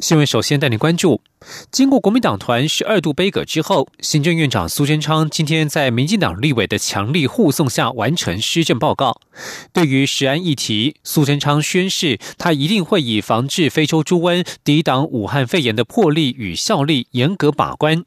新闻。首先带您关注。经过国民党团十二度杯葛之后，行政院长苏贞昌今天在民进党立委的强力护送下完成施政报告。对于食安议题，苏贞昌宣誓，他一定会以防治非洲猪瘟、抵挡武汉肺炎的魄力与效力严格把关。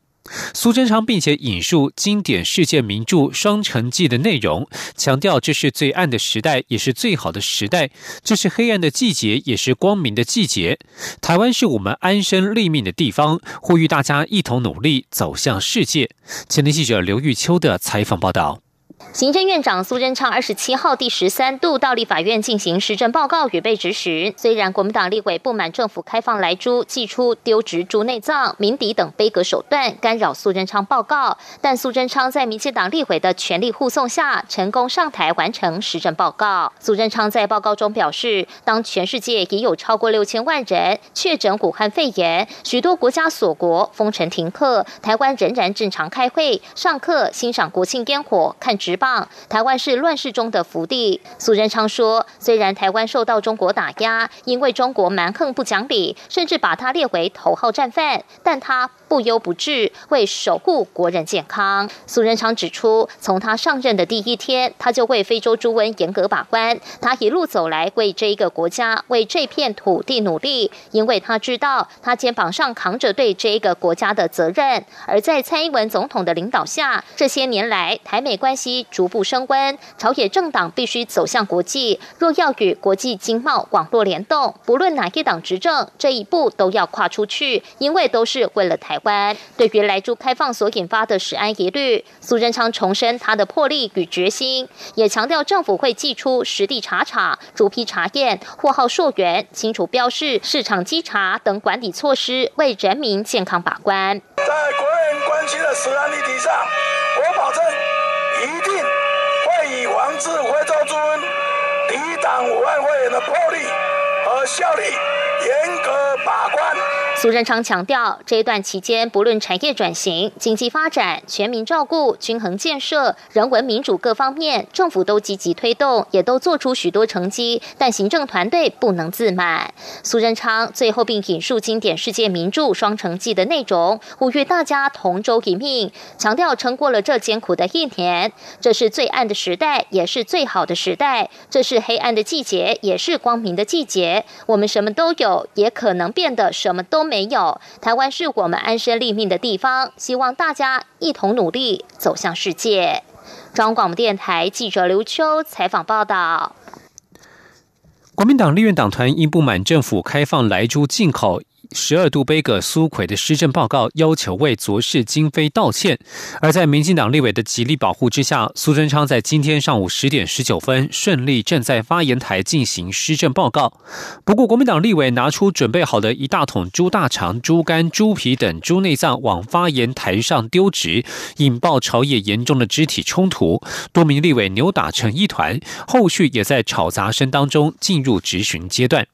苏贞昌并且引述经典世界名著《双城记》的内容，强调这是最暗的时代，也是最好的时代；这是黑暗的季节，也是光明的季节。台湾是我们安身立命的地方，呼吁大家一同努力走向世界。前天记者刘玉秋的采访报道。行政院长苏贞昌二十七号第十三度到立法院进行施政报告与被质询。虽然国民党立委不满政府开放来猪、寄出丢植猪内脏、鸣笛等悲格手段干扰苏贞昌报告，但苏贞昌在民进党立委的全力护送下，成功上台完成施政报告。苏贞昌在报告中表示，当全世界已有超过六千万人确诊武汉肺炎，许多国家锁国、封城停课，台湾仍然正常开会、上课、欣赏国庆烟火、看。直棒，台湾是乱世中的福地。苏贞昌说，虽然台湾受到中国打压，因为中国蛮横不讲理，甚至把他列为头号战犯，但他。不忧不治，为守护国人健康。苏仁昌指出，从他上任的第一天，他就为非洲猪瘟严格把关。他一路走来，为这一个国家、为这片土地努力，因为他知道他肩膀上扛着对这一个国家的责任。而在蔡英文总统的领导下，这些年来台美关系逐步升温，朝野政党必须走向国际。若要与国际经贸网络联动，不论哪一党执政，这一步都要跨出去，因为都是为了。台关对于来猪开放所引发的食安疑虑，苏贞昌重申他的魄力与决心，也强调政府会寄出实地查查、逐批查验、货号溯源、清楚标示、市场稽查等管理措施，为人民健康把关。在国人关心的食安议题上，我保证一定会以防治非洲猪瘟、抵挡武汉肺炎的魄力和效力严格把关。苏贞昌强调，这一段期间，不论产业转型、经济发展、全民照顾、均衡建设、人文民主各方面，政府都积极推动，也都做出许多成绩。但行政团队不能自满。苏贞昌最后并引述经典世界名著《双城记》的内容，呼吁大家同舟一命，强调撑过了这艰苦的一年，这是最暗的时代，也是最好的时代；这是黑暗的季节，也是光明的季节。我们什么都有，也可能变得什么都。没没有，台湾是我们安身立命的地方。希望大家一同努力，走向世界。中央广播电台记者刘秋采访报道。国民党立院党团因不满政府开放莱猪进口。十二度杯葛苏奎的施政报告，要求为昨世今非道歉。而在民进党立委的极力保护之下，苏贞昌在今天上午十点十九分顺利站在发言台进行施政报告。不过，国民党立委拿出准备好的一大桶猪大肠、猪肝、猪皮等猪内脏往发言台上丢掷，引爆朝野严重的肢体冲突，多名立委扭打成一团。后续也在吵杂声当中进入质询阶段。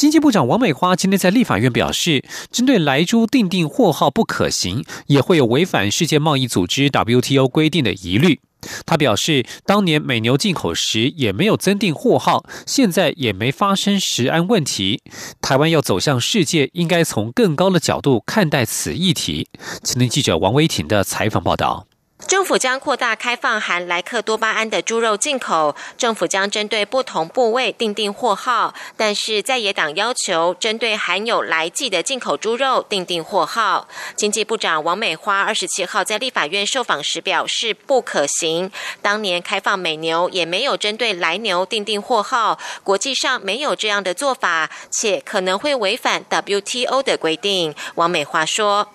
经济部长王美花今天在立法院表示，针对来猪定定货号不可行，也会有违反世界贸易组织 WTO 规定的疑虑。他表示，当年美牛进口时也没有增订货号，现在也没发生食安问题。台湾要走向世界，应该从更高的角度看待此议题。青年记者王维婷的采访报道。政府将扩大开放含莱克多巴胺的猪肉进口。政府将针对不同部位订定货号，但是在野党要求针对含有来剂的进口猪肉订定货号。经济部长王美花二十七号在立法院受访时表示不可行。当年开放美牛也没有针对来牛订定货号，国际上没有这样的做法，且可能会违反 WTO 的规定。王美花说。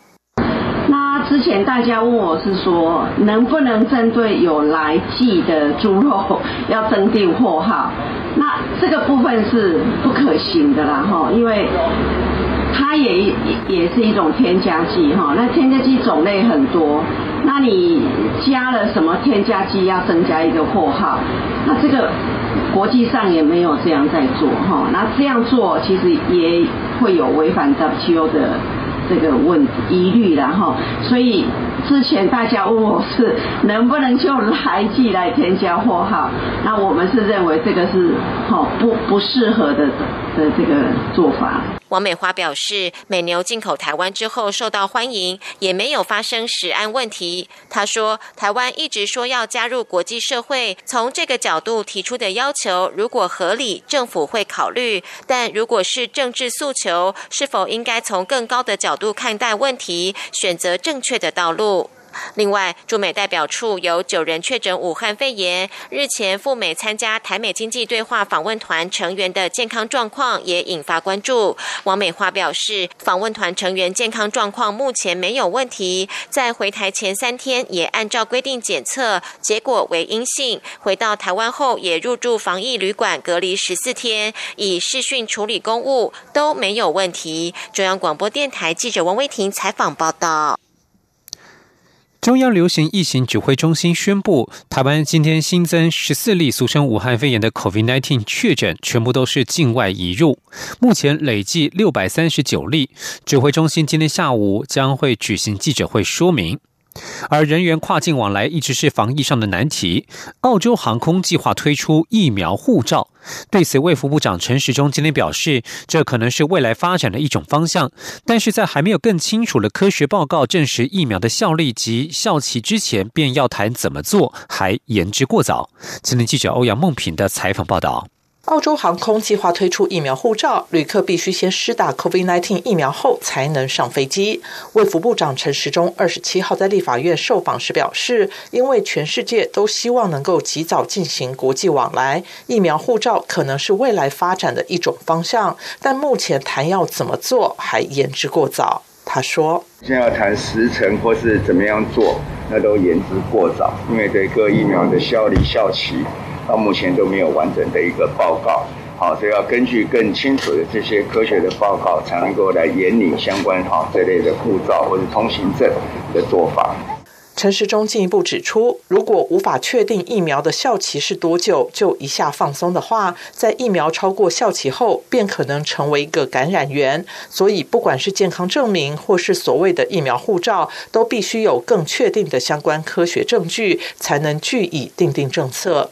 之前大家问我是说，能不能针对有来记的猪肉要增订货号？那这个部分是不可行的啦，哈，因为它也也是一种添加剂，哈，那添加剂种类很多。那那你加了什么添加剂要增加一个货号，那这个国际上也没有这样在做哈，那这样做其实也会有违反 WTO 的这个问疑虑然后，所以之前大家问我是能不能用来记来添加货号，那我们是认为这个是好不不适合的的这个做法。王美花表示，美牛进口台湾之后受到欢迎，也没有发生食安问题。她说，台湾一直说要加入国际社会，从这个角度提出的要求，如果合理，政府会考虑；但如果是政治诉求，是否应该从更高的角度看待问题，选择正确的道路？另外，驻美代表处有九人确诊武汉肺炎。日前赴美参加台美经济对话访问团成员的健康状况也引发关注。王美花表示，访问团成员健康状况目前没有问题，在回台前三天也按照规定检测，结果为阴性。回到台湾后也入住防疫旅馆隔离十四天，以视讯处理公务都没有问题。中央广播电台记者王威婷采访报道。中央流行疫情指挥中心宣布，台湾今天新增十四例俗称武汉肺炎的 COVID-19 确诊，全部都是境外移入。目前累计六百三十九例。指挥中心今天下午将会举行记者会说明。而人员跨境往来一直是防疫上的难题。澳洲航空计划推出疫苗护照，对此，卫福部长陈时中今天表示，这可能是未来发展的一种方向，但是在还没有更清楚的科学报告证实疫苗的效力及效期之前，便要谈怎么做，还言之过早。今天记者欧阳梦平的采访报道。澳洲航空计划推出疫苗护照，旅客必须先施打 COVID-19 疫苗后才能上飞机。卫福部长陈时中二十七号在立法院受访时表示，因为全世界都希望能够及早进行国际往来，疫苗护照可能是未来发展的一种方向，但目前谈要怎么做还言之过早。他说：“现在要谈时程或是怎么样做，那都言之过早，因为对各疫苗的效力效期。”到目前都没有完整的一个报告，好，所以要根据更清楚的这些科学的报告，才能够来研拟相关哈这类的护照或者通行证的做法。陈时中进一步指出，如果无法确定疫苗的效期是多久，就一下放松的话，在疫苗超过效期后，便可能成为一个感染源。所以，不管是健康证明或是所谓的疫苗护照，都必须有更确定的相关科学证据，才能据以定定政策。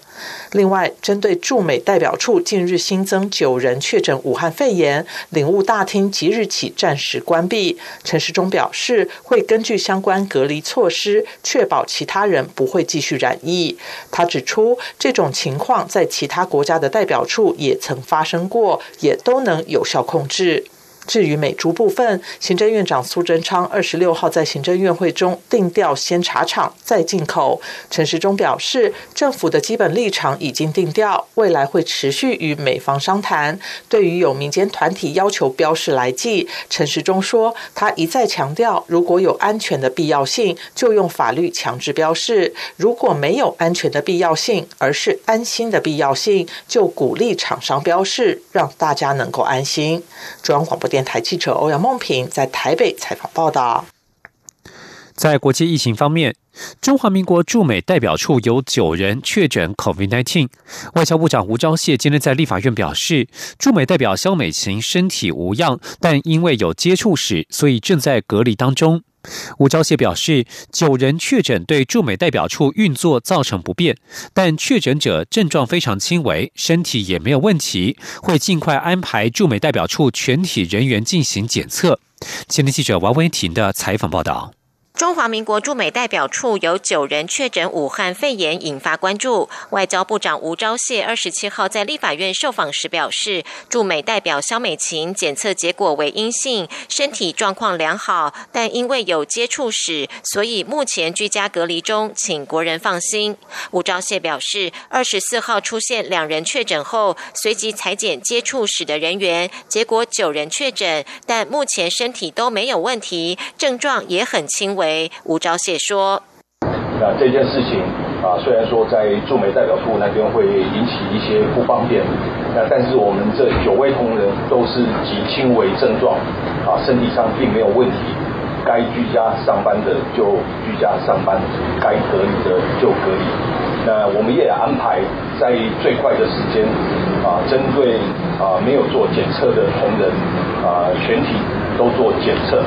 另外，针对驻美代表处近日新增九人确诊武汉肺炎，领务大厅即日起暂时关闭。陈时中表示，会根据相关隔离措施，确保其他人不会继续染疫。他指出，这种情况在其他国家的代表处也曾发生过，也都能有效控制。至于美猪部分，行政院长苏贞昌二十六号在行政院会中定调先查厂再进口。陈时中表示，政府的基本立场已经定调，未来会持续与美方商谈。对于有民间团体要求标示来记，陈时中说，他一再强调，如果有安全的必要性，就用法律强制标示；如果没有安全的必要性，而是安心的必要性，就鼓励厂商标示，让大家能够安心。中央广播。电台记者欧阳梦平在台北采访报道。在国际疫情方面，中华民国驻美代表处有九人确诊 COVID-19。外交部长吴钊燮今天在立法院表示，驻美代表肖美琴身体无恙，但因为有接触史，所以正在隔离当中。吴钊燮表示，九人确诊对驻美代表处运作造成不便，但确诊者症状非常轻微，身体也没有问题，会尽快安排驻美代表处全体人员进行检测。前天记者王维婷的采访报道。中华民国驻美代表处有九人确诊武汉肺炎，引发关注。外交部长吴钊燮二十七号在立法院受访时表示，驻美代表肖美琴检测结果为阴性，身体状况良好，但因为有接触史，所以目前居家隔离中，请国人放心。吴钊燮表示，二十四号出现两人确诊后，随即裁剪接触史的人员，结果九人确诊，但目前身体都没有问题，症状也很轻微。吴钊燮说：“那这件事情啊，虽然说在驻美代表处那边会引起一些不方便，那但是我们这九位同仁都是极轻微症状，啊，身体上并没有问题，该居家上班的就居家上班，该隔离的就隔离。那我们也安排在最快的时间，啊，针对啊没有做检测的同仁，啊，全体都做检测。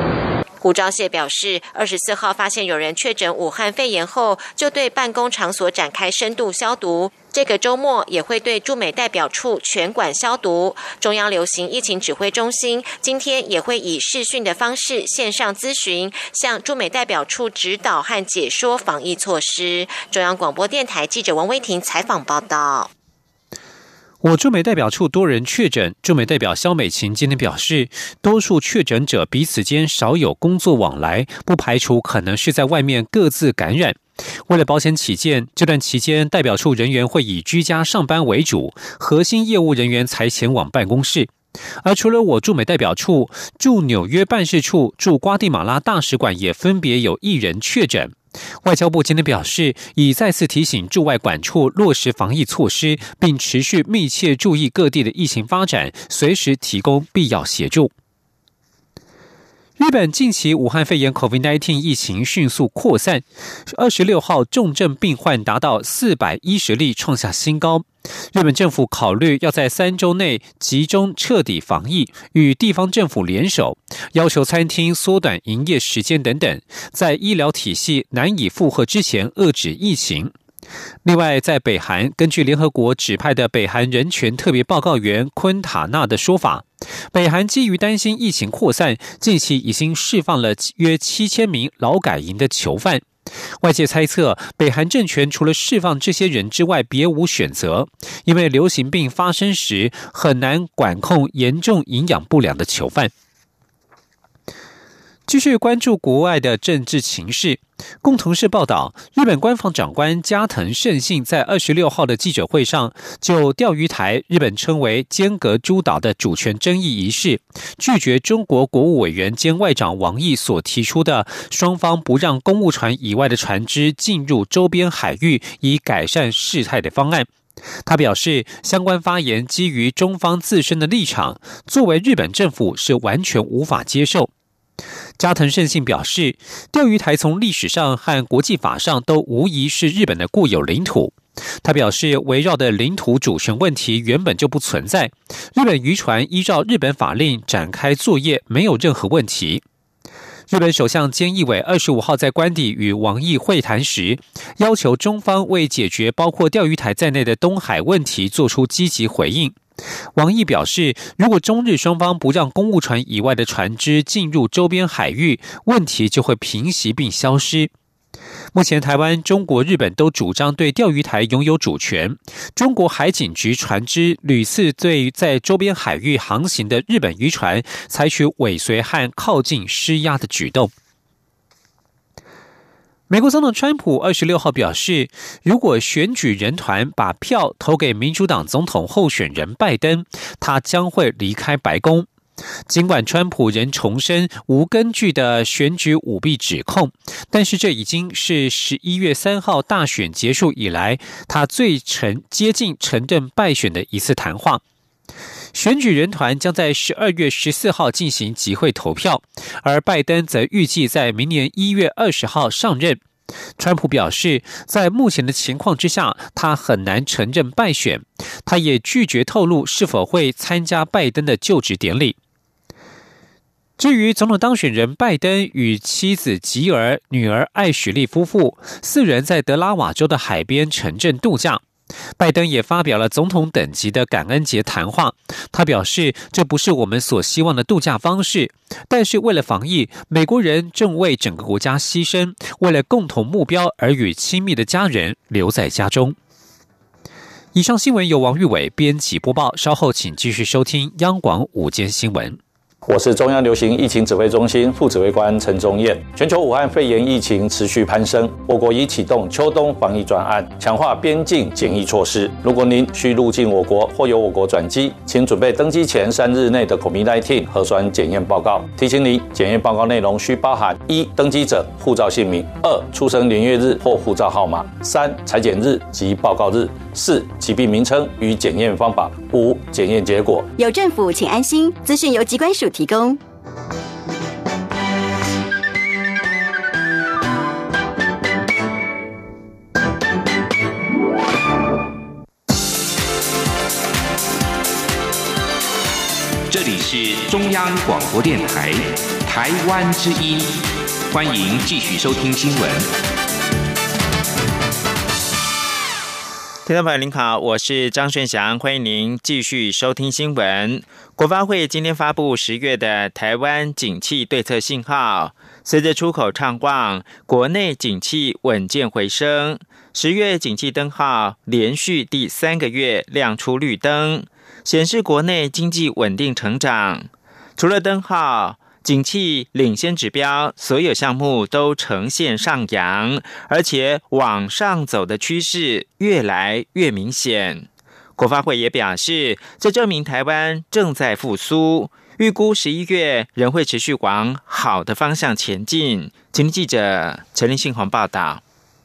胡昭燮表示，二十四号发现有人确诊武汉肺炎后，就对办公场所展开深度消毒。这个周末也会对驻美代表处全馆消毒。中央流行疫情指挥中心今天也会以视讯的方式线上咨询，向驻美代表处指导和解说防疫措施。中央广播电台记者王威婷采访报道。我驻美代表处多人确诊，驻美代表肖美琴今天表示，多数确诊者彼此间少有工作往来，不排除可能是在外面各自感染。为了保险起见，这段期间代表处人员会以居家上班为主，核心业务人员才前往办公室。而除了我驻美代表处，驻纽约办事处、驻瓜地马拉大使馆也分别有一人确诊。外交部今天表示，已再次提醒驻外管处落实防疫措施，并持续密切注意各地的疫情发展，随时提供必要协助。日本近期武汉肺炎 （COVID-19） 疫情迅速扩散，二十六号重症病患达到四百一十例，创下新高。日本政府考虑要在三周内集中彻底防疫，与地方政府联手，要求餐厅缩短营业时间等等，在医疗体系难以负荷之前遏制疫情。另外，在北韩，根据联合国指派的北韩人权特别报告员昆塔纳的说法。北韩基于担心疫情扩散，近期已经释放了约七千名劳改营的囚犯。外界猜测，北韩政权除了释放这些人之外，别无选择，因为流行病发生时很难管控严重营养不良的囚犯。继续关注国外的政治情势。共同社报道，日本官方长官加藤胜信在二十六号的记者会上，就钓鱼台日本称为间隔诸岛的主权争议一事，拒绝中国国务委员兼外长王毅所提出的双方不让公务船以外的船只进入周边海域，以改善事态的方案。他表示，相关发言基于中方自身的立场，作为日本政府是完全无法接受。加藤胜信表示，钓鱼台从历史上和国际法上都无疑是日本的固有领土。他表示，围绕的领土主权问题原本就不存在，日本渔船依照日本法令展开作业没有任何问题。日本首相菅义伟二十五号在官邸与王毅会谈时，要求中方为解决包括钓鱼台在内的东海问题做出积极回应。王毅表示，如果中日双方不让公务船以外的船只进入周边海域，问题就会平息并消失。目前，台湾、中国、日本都主张对钓鱼台拥有主权。中国海警局船只屡次对在周边海域航行的日本渔船采取尾随和靠近施压的举动。美国总统川普二十六号表示，如果选举人团把票投给民主党总统候选人拜登，他将会离开白宫。尽管川普仍重申无根据的选举舞弊指控，但是这已经是十一月三号大选结束以来他最沉接近承认败选的一次谈话。选举人团将在十二月十四号进行集会投票，而拜登则预计在明年一月二十号上任。川普表示，在目前的情况之下，他很难承认败选。他也拒绝透露是否会参加拜登的就职典礼。至于总统当选人拜登与妻子吉尔、女儿艾许利夫妇四人在德拉瓦州的海边城镇度假。拜登也发表了总统等级的感恩节谈话。他表示，这不是我们所希望的度假方式，但是为了防疫，美国人正为整个国家牺牲，为了共同目标而与亲密的家人留在家中。以上新闻由王玉伟编辑播报，稍后请继续收听央广午间新闻。我是中央流行疫情指挥中心副指挥官陈宗彦。全球武汉肺炎疫情持续攀升，我国已启动秋冬防疫专案，强化边境检疫措施。如果您需入境我国或由我国转机，请准备登机前三日内的 COVID-19 核酸检验报告。提醒您，检验报告内容需包含：一、登机者护照姓名；二、出生年月日或护照号码；三、裁剪日及报告日；四、疾病名称与检验方法；五、检验结果。有政府，请安心。资讯由机关署。提供这里是中央广播电台台湾之音，欢迎继续收听新闻。听众朋友，您好，我是张炫翔，欢迎您继续收听新闻。国发会今天发布十月的台湾景气对策信号，随着出口畅旺，国内景气稳健回升。十月景气灯号连续第三个月亮出绿灯，显示国内经济稳定成长。除了灯号，景气领先指标所有项目都呈现上扬，而且往上走的趋势越来越明显。国发会也表示，这证明台湾正在复苏，预估十一月仍会持续往好的方向前进。请听记者陈立信宏报道。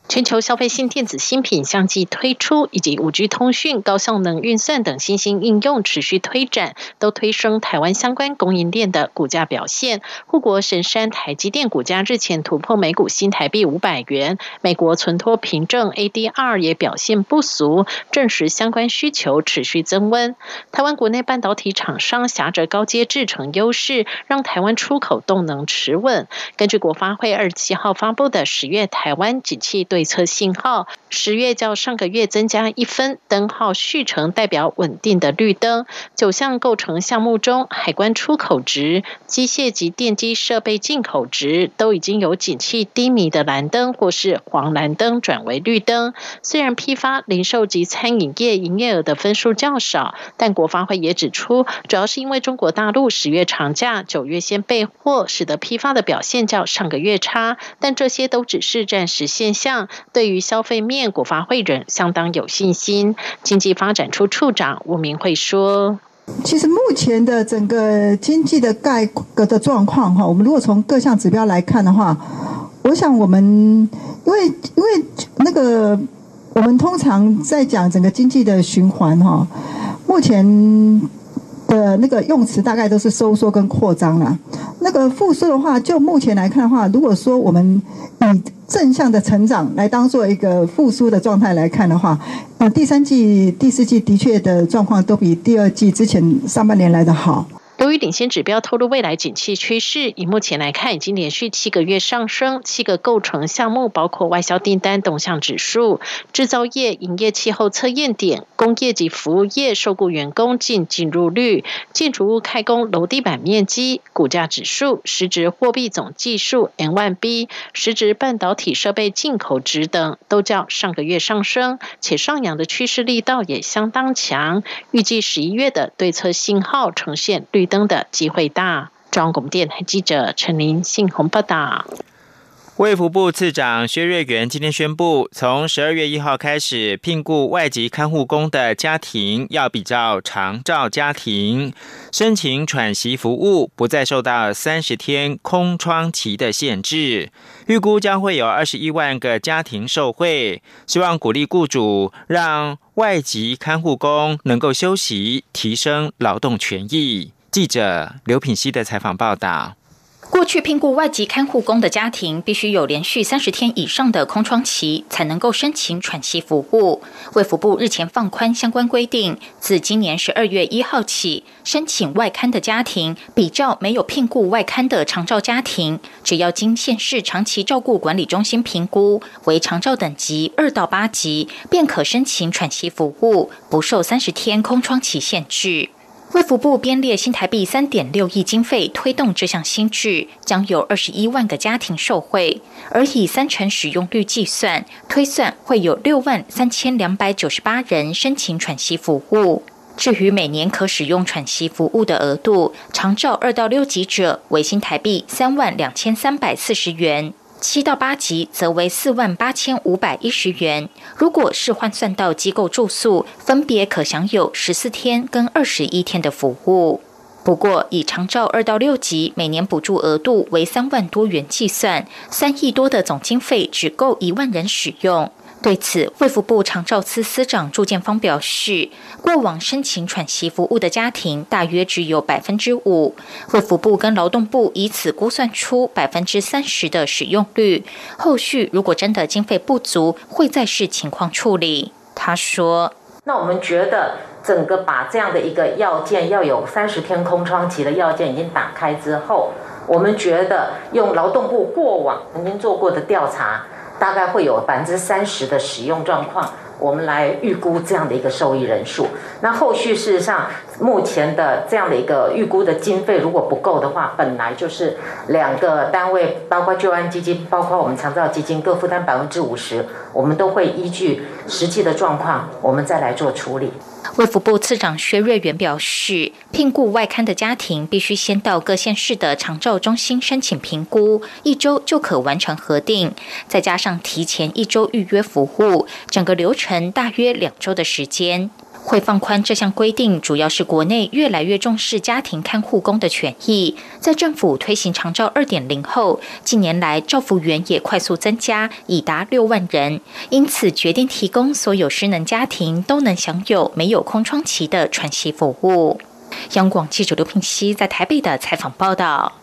全球消费性电子新品相继推出，以及五 G 通讯、高效能运算等新兴应用持续推展，都推升台湾相关供应链的股价表现。护国神山台积电股价日前突破每股新台币五百元，美国存托凭证 ADR 也表现不俗，证实相关需求持续增温。台湾国内半导体厂商挟着高阶制程优势，让台湾出口动能持稳。根据国发会二十七号发布的十月台湾景气对策信号，十月较上个月增加一分，灯号续成代表稳定的绿灯。九项构成项目中，海关出口值、机械及电机设备进口值都已经由景气低迷的蓝灯或是黄蓝灯转为绿灯。虽然批发、零售及餐饮业营业额的分数较少，但国发会也指出，主要是因为中国大陆十月长假、九月先备货，使得批发的表现较上个月差。但这些都只是暂时现象。对于消费面，国发会人相当有信心。经济发展处处长吴明慧说：“其实目前的整个经济的概格的状况，哈，我们如果从各项指标来看的话，我想我们因为因为那个我们通常在讲整个经济的循环，哈，目前。”的那个用词大概都是收缩跟扩张啦。那个复苏的话，就目前来看的话，如果说我们以正向的成长来当做一个复苏的状态来看的话，呃，第三季、第四季的确的状况都比第二季之前上半年来的好。由于领先指标透露未来景气趋势，以目前来看，已经连续七个月上升。七个构成项目包括外销订单动向指数、制造业营业气候测验点、工业及服务业受雇员工净进入率、建筑物开工楼地板面积、股价指数、实质货币总计数 N1B、实质半导体设备进口值等，都较上个月上升，且上扬的趋势力道也相当强。预计十一月的对策信号呈现绿。灯的机会大。中央广电台记者陈林信宏报道。卫福部次长薛瑞元今天宣布，从十二月一号开始，聘雇外籍看护工的家庭要比照长照家庭申请喘息服务，不再受到三十天空窗期的限制。预估将会有二十一万个家庭受惠，希望鼓励雇主让外籍看护工能够休息，提升劳动权益。记者刘品熙的采访报道：过去聘雇外籍看护工的家庭，必须有连续三十天以上的空窗期，才能够申请喘息服务。卫福部日前放宽相关规定，自今年十二月一号起，申请外刊的家庭，比较没有聘雇外刊的长照家庭，只要经县市长期照顾管理中心评估为长照等级二到八级，便可申请喘息服务，不受三十天空窗期限制。卫福部编列新台币三点六亿经费推动这项新制，将有二十一万个家庭受惠，而以三成使用率计算，推算会有六万三千两百九十八人申请喘息服务。至于每年可使用喘息服务的额度，长照二到六级者为新台币三万两千三百四十元。七到八级则为四万八千五百一十元。如果是换算到机构住宿，分别可享有十四天跟二十一天的服务。不过，以长照二到六级每年补助额度为三万多元计算，三亿多的总经费只够一万人使用。对此，卫福部长照司司长朱建芳表示，过往申请喘息服务的家庭大约只有百分之五，卫福部跟劳动部以此估算出百分之三十的使用率。后续如果真的经费不足，会再视情况处理。他说。那我们觉得整个把这样的一个要件要有三十天空窗期的要件已经打开之后，我们觉得用劳动部过往曾经做过的调查，大概会有百分之三十的使用状况。我们来预估这样的一个受益人数。那后续事实上，目前的这样的一个预估的经费如果不够的话，本来就是两个单位，包括救安基金，包括我们长照基金各负担百分之五十，我们都会依据实际的状况，我们再来做处理。卫福部次长薛瑞元表示，聘雇外刊的家庭必须先到各县市的长照中心申请评估，一周就可完成核定，再加上提前一周预约服务，整个流程大约两周的时间。会放宽这项规定，主要是国内越来越重视家庭看护工的权益。在政府推行长照二点零后，近年来照服员也快速增加，已达六万人。因此，决定提供所有失能家庭都能享有没有空窗期的喘息服务。央广记者刘平熙在台北的采访报道。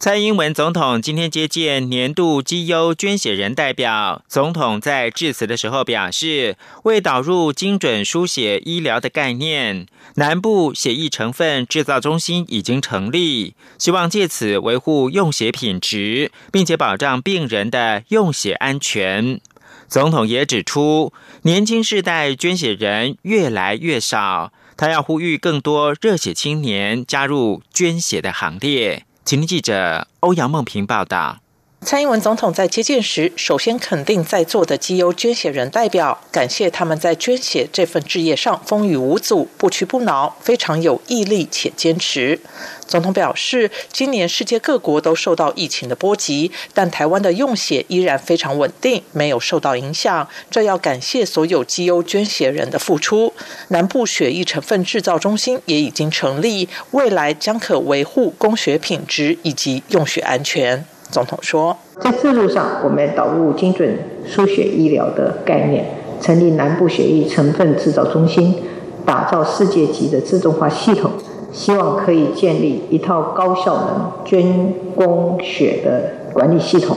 蔡英文总统今天接见年度绩优捐血人代表。总统在致辞的时候表示，为导入精准输血医疗的概念，南部血液成分制造中心已经成立，希望借此维护用血品质，并且保障病人的用血安全。总统也指出，年轻世代捐血人越来越少，他要呼吁更多热血青年加入捐血的行列。请听记者欧阳梦平报道。蔡英文总统在接见时，首先肯定在座的基优捐血人代表，感谢他们在捐血这份事业上风雨无阻、不屈不挠，非常有毅力且坚持。总统表示，今年世界各国都受到疫情的波及，但台湾的用血依然非常稳定，没有受到影响。这要感谢所有基优捐血人的付出。南部血液成分制造中心也已经成立，未来将可维护供血品质以及用血安全。总统说，在制度上，我们导入精准输血医疗的概念，成立南部血液成分制造中心，打造世界级的自动化系统。希望可以建立一套高效能捐供血的管理系统，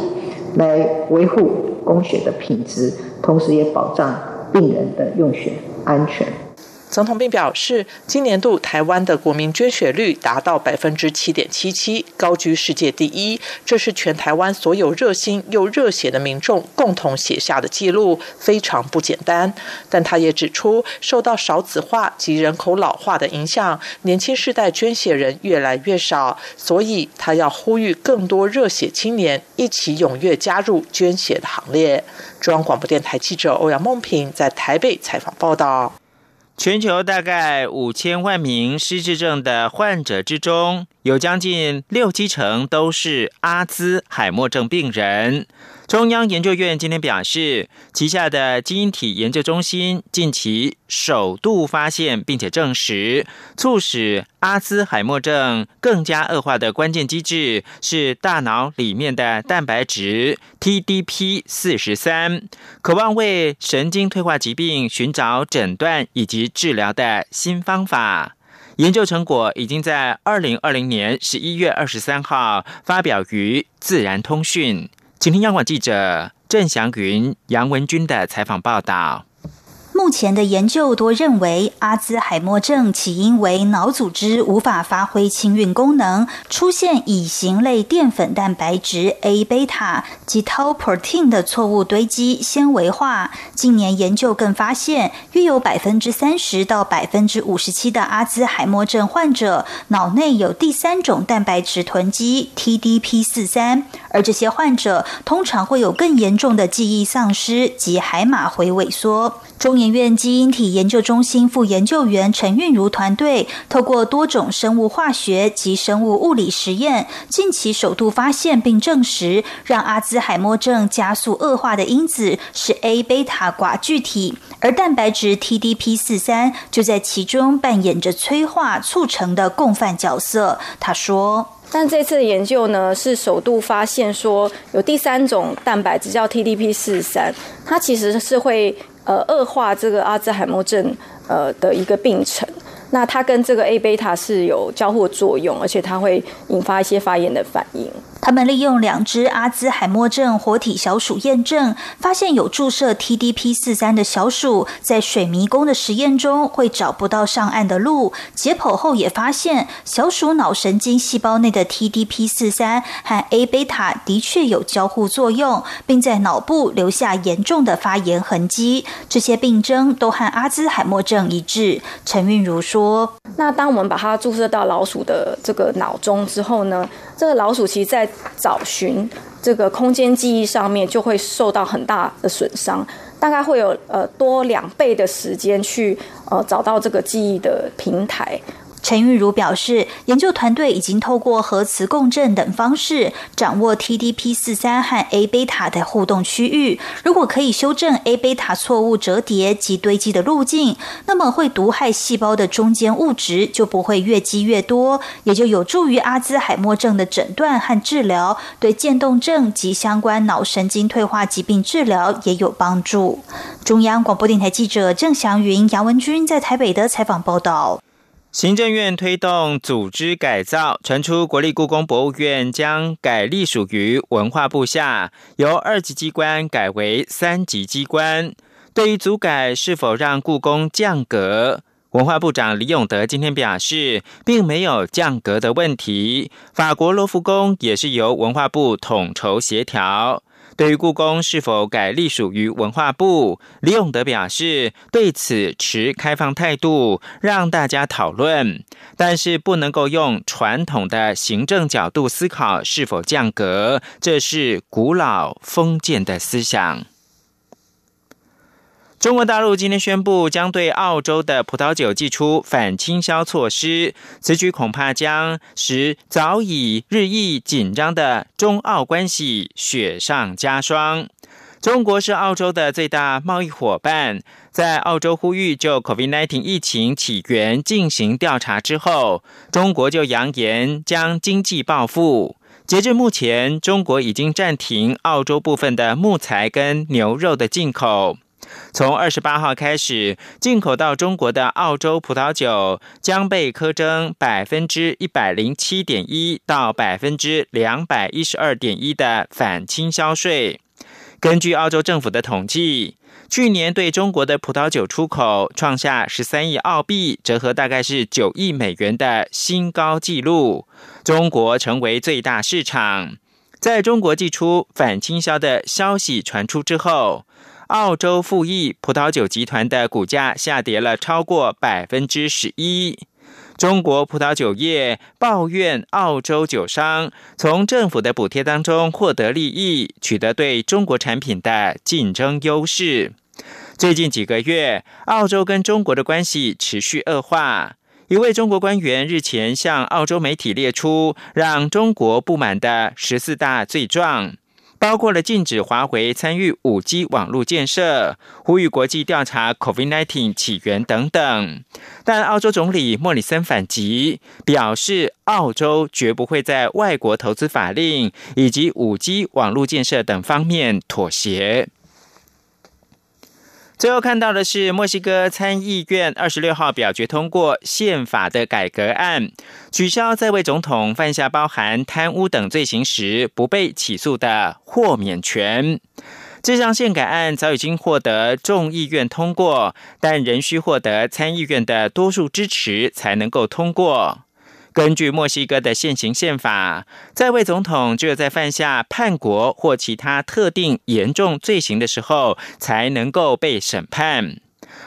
来维护供血的品质，同时也保障病人的用血安全。总统并表示，今年度台湾的国民捐血率达到百分之七点七七，高居世界第一。这是全台湾所有热心又热血的民众共同写下的记录，非常不简单。但他也指出，受到少子化及人口老化的影响，年轻世代捐血人越来越少，所以他要呼吁更多热血青年一起踊跃加入捐血的行列。中央广播电台记者欧阳梦平在台北采访报道。全球大概五千万名失智症的患者之中，有将近六七成都是阿兹海默症病人。中央研究院今天表示，旗下的基因体研究中心近期首度发现并且证实，促使阿兹海默症更加恶化的关键机制是大脑里面的蛋白质 TDP 四十三，渴望为神经退化疾病寻找诊断以及治疗的新方法。研究成果已经在二零二零年十一月二十三号发表于《自然通讯》。请听央广记者郑祥云、杨文军的采访报道。目前的研究多认为，阿兹海默症起因为脑组织无法发挥清运功能，出现乙型类淀粉蛋白质 A 贝塔及 tau protein 的错误堆积纤维化。近年研究更发现，约有百分之三十到百分之五十七的阿兹海默症患者脑内有第三种蛋白质囤积 TDP 四三，而这些患者通常会有更严重的记忆丧失及海马回萎缩。中研院基因体研究中心副研究员陈韵如团队，透过多种生物化学及生物物理实验，近期首度发现并证实，让阿兹海默症加速恶化的因子是 A 贝塔寡聚体，而蛋白质 TDP 四三就在其中扮演着催化促成的共犯角色。他说：“但这次的研究呢，是首度发现说有第三种蛋白质叫 TDP 四三，它其实是会。”呃，恶化这个阿兹海默症呃的一个病程，那它跟这个 A 贝塔是有交互作用，而且它会引发一些发炎的反应。他们利用两只阿兹海默症活体小鼠验证，发现有注射 TDP 四三的小鼠在水迷宫的实验中会找不到上岸的路。解剖后也发现，小鼠脑神经细胞内的 TDP 四三和 A 贝塔的确有交互作用，并在脑部留下严重的发炎痕迹。这些病征都和阿兹海默症一致。陈韵如说：“那当我们把它注射到老鼠的这个脑中之后呢？这个老鼠其实在找寻这个空间记忆上面就会受到很大的损伤，大概会有呃多两倍的时间去呃找到这个记忆的平台。陈玉如表示，研究团队已经透过核磁共振等方式掌握 TDP 四三和 A 贝塔的互动区域。如果可以修正 A 贝塔错误折叠及堆积的路径，那么会毒害细胞的中间物质就不会越积越多，也就有助于阿兹海默症的诊断和治疗，对渐冻症及相关脑神经退化疾病治疗也有帮助。中央广播电台记者郑祥云、杨文君在台北的采访报道。行政院推动组织改造，传出国立故宫博物院将改隶属于文化部下，由二级机关改为三级机关。对于组改是否让故宫降格，文化部长李永德今天表示，并没有降格的问题。法国罗浮宫也是由文化部统筹协调。对于故宫是否改隶属于文化部，李永德表示对此持开放态度，让大家讨论，但是不能够用传统的行政角度思考是否降格，这是古老封建的思想。中国大陆今天宣布，将对澳洲的葡萄酒寄出反倾销措施。此举恐怕将使早已日益紧张的中澳关系雪上加霜。中国是澳洲的最大贸易伙伴，在澳洲呼吁就 COVID-19 疫情起源进行调查之后，中国就扬言将经济报复。截至目前，中国已经暂停澳洲部分的木材跟牛肉的进口。从二十八号开始，进口到中国的澳洲葡萄酒将被苛征百分之一百零七点一到百分之两百一十二点一的反倾销税。根据澳洲政府的统计，去年对中国的葡萄酒出口创下十三亿澳币，折合大概是九亿美元的新高纪录，中国成为最大市场。在中国寄出反倾销的消息传出之后。澳洲富益葡萄酒集团的股价下跌了超过百分之十一。中国葡萄酒业抱怨澳洲酒商从政府的补贴当中获得利益，取得对中国产品的竞争优势。最近几个月，澳洲跟中国的关系持续恶化。一位中国官员日前向澳洲媒体列出让中国不满的十四大罪状。包括了禁止华为参与五 G 网络建设，呼吁国际调查 COVID-19 起源等等。但澳洲总理莫里森反击，表示澳洲绝不会在外国投资法令以及五 G 网络建设等方面妥协。最后看到的是，墨西哥参议院二十六号表决通过宪法的改革案，取消在位总统犯下包含贪污等罪行时不被起诉的豁免权。这项宪改案早已经获得众议院通过，但仍需获得参议院的多数支持才能够通过。根据墨西哥的现行宪法，在位总统只有在犯下叛国或其他特定严重罪行的时候，才能够被审判。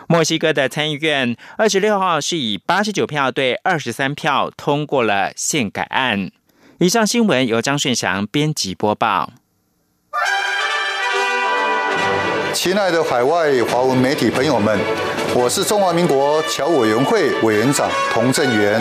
墨西哥的参议院二十六号是以八十九票对二十三票通过了宪改案。以上新闻由张顺祥编辑播报。亲爱的海外华文媒体朋友们，我是中华民国侨委员会委员长童振源。